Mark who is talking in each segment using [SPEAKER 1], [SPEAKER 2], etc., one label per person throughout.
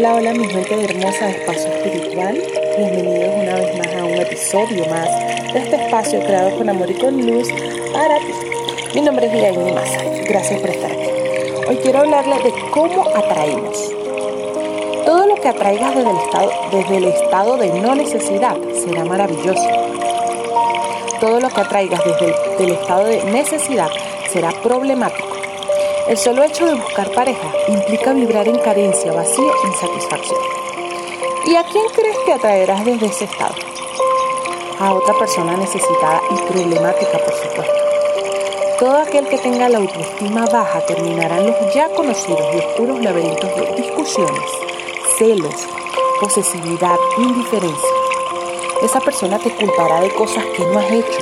[SPEAKER 1] Hola, hola mi gente hermosa de Espacio Espiritual. Bienvenidos una vez más a un episodio más de este espacio creado con amor y con luz para ti. Mi nombre es Iraín Maza. Gracias por estar aquí. Hoy quiero hablarles de cómo atraemos. Todo lo que atraigas desde el estado, desde el estado de no necesidad será maravilloso. Todo lo que atraigas desde el estado de necesidad será problemático. El solo hecho de buscar pareja implica vibrar en carencia, vacío, insatisfacción. ¿Y a quién crees que atraerás desde ese estado? A otra persona necesitada y problemática, por supuesto. Todo aquel que tenga la autoestima baja terminará en los ya conocidos y oscuros laberintos de discusiones, celos, posesividad, indiferencia. Esa persona te culpará de cosas que no has hecho,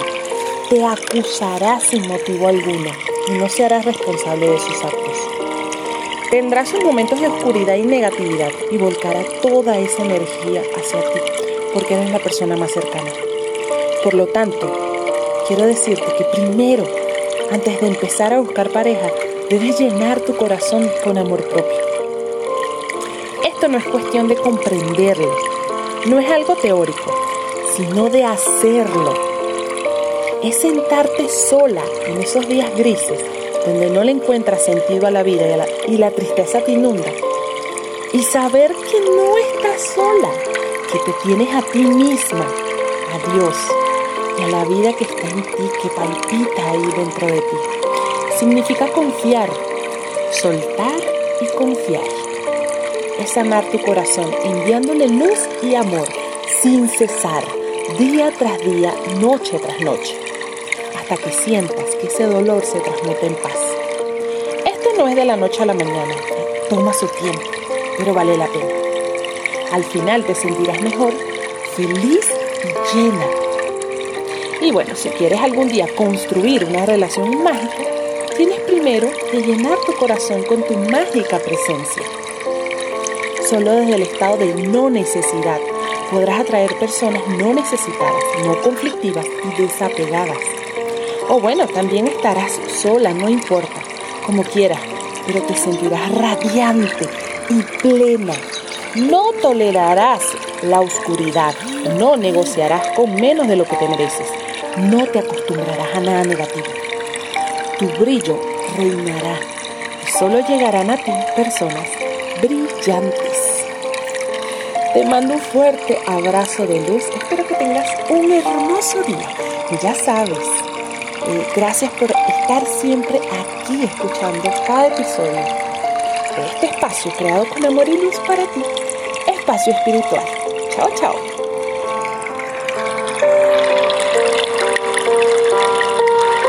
[SPEAKER 1] te acusará sin motivo alguno no se hará responsable de sus actos. Tendrá sus momentos de oscuridad y negatividad y volcará toda esa energía hacia ti, porque eres la persona más cercana. Por lo tanto, quiero decirte que primero, antes de empezar a buscar pareja, debes llenar tu corazón con amor propio. Esto no es cuestión de comprenderlo, no es algo teórico, sino de hacerlo es sentarte sola en esos días grises donde no le encuentras sentido a la vida y, la, tristeza te inunda y saber que no estás sola, que te tienes a ti misma, a Dios y a la vida que está en ti, que palpita ahí dentro de ti. Significa confiar, soltar y confiar. Es amar tu corazón enviándole luz y amor sin cesar, día tras día, noche tras noche hasta que sientas que ese dolor se transmute en paz. Esto no es de la noche a la mañana, toma su tiempo, pero vale la pena. Al final te sentirás mejor, feliz y llena. Y bueno, si quieres algún día construir una relación mágica, tienes primero que llenar tu corazón con tu mágica presencia. Solo desde el estado de no necesidad podrás atraer personas no necesitadas, no conflictivas y desapegadas. O bueno, también estarás sola, no importa, como quieras, pero te sentirás radiante y plena. No tolerarás la oscuridad, no negociarás con menos de lo que te mereces, no te acostumbrarás a nada negativo. Tu brillo reinará y solo llegarán a ti personas brillantes. Te mando un fuerte abrazo de luz. Espero que tengas un hermoso día. Y ya sabes, eh, gracias por estar siempre aquí escuchando cada episodio de este espacio creado con amor y luz para ti, espacio espiritual. Chao, chao.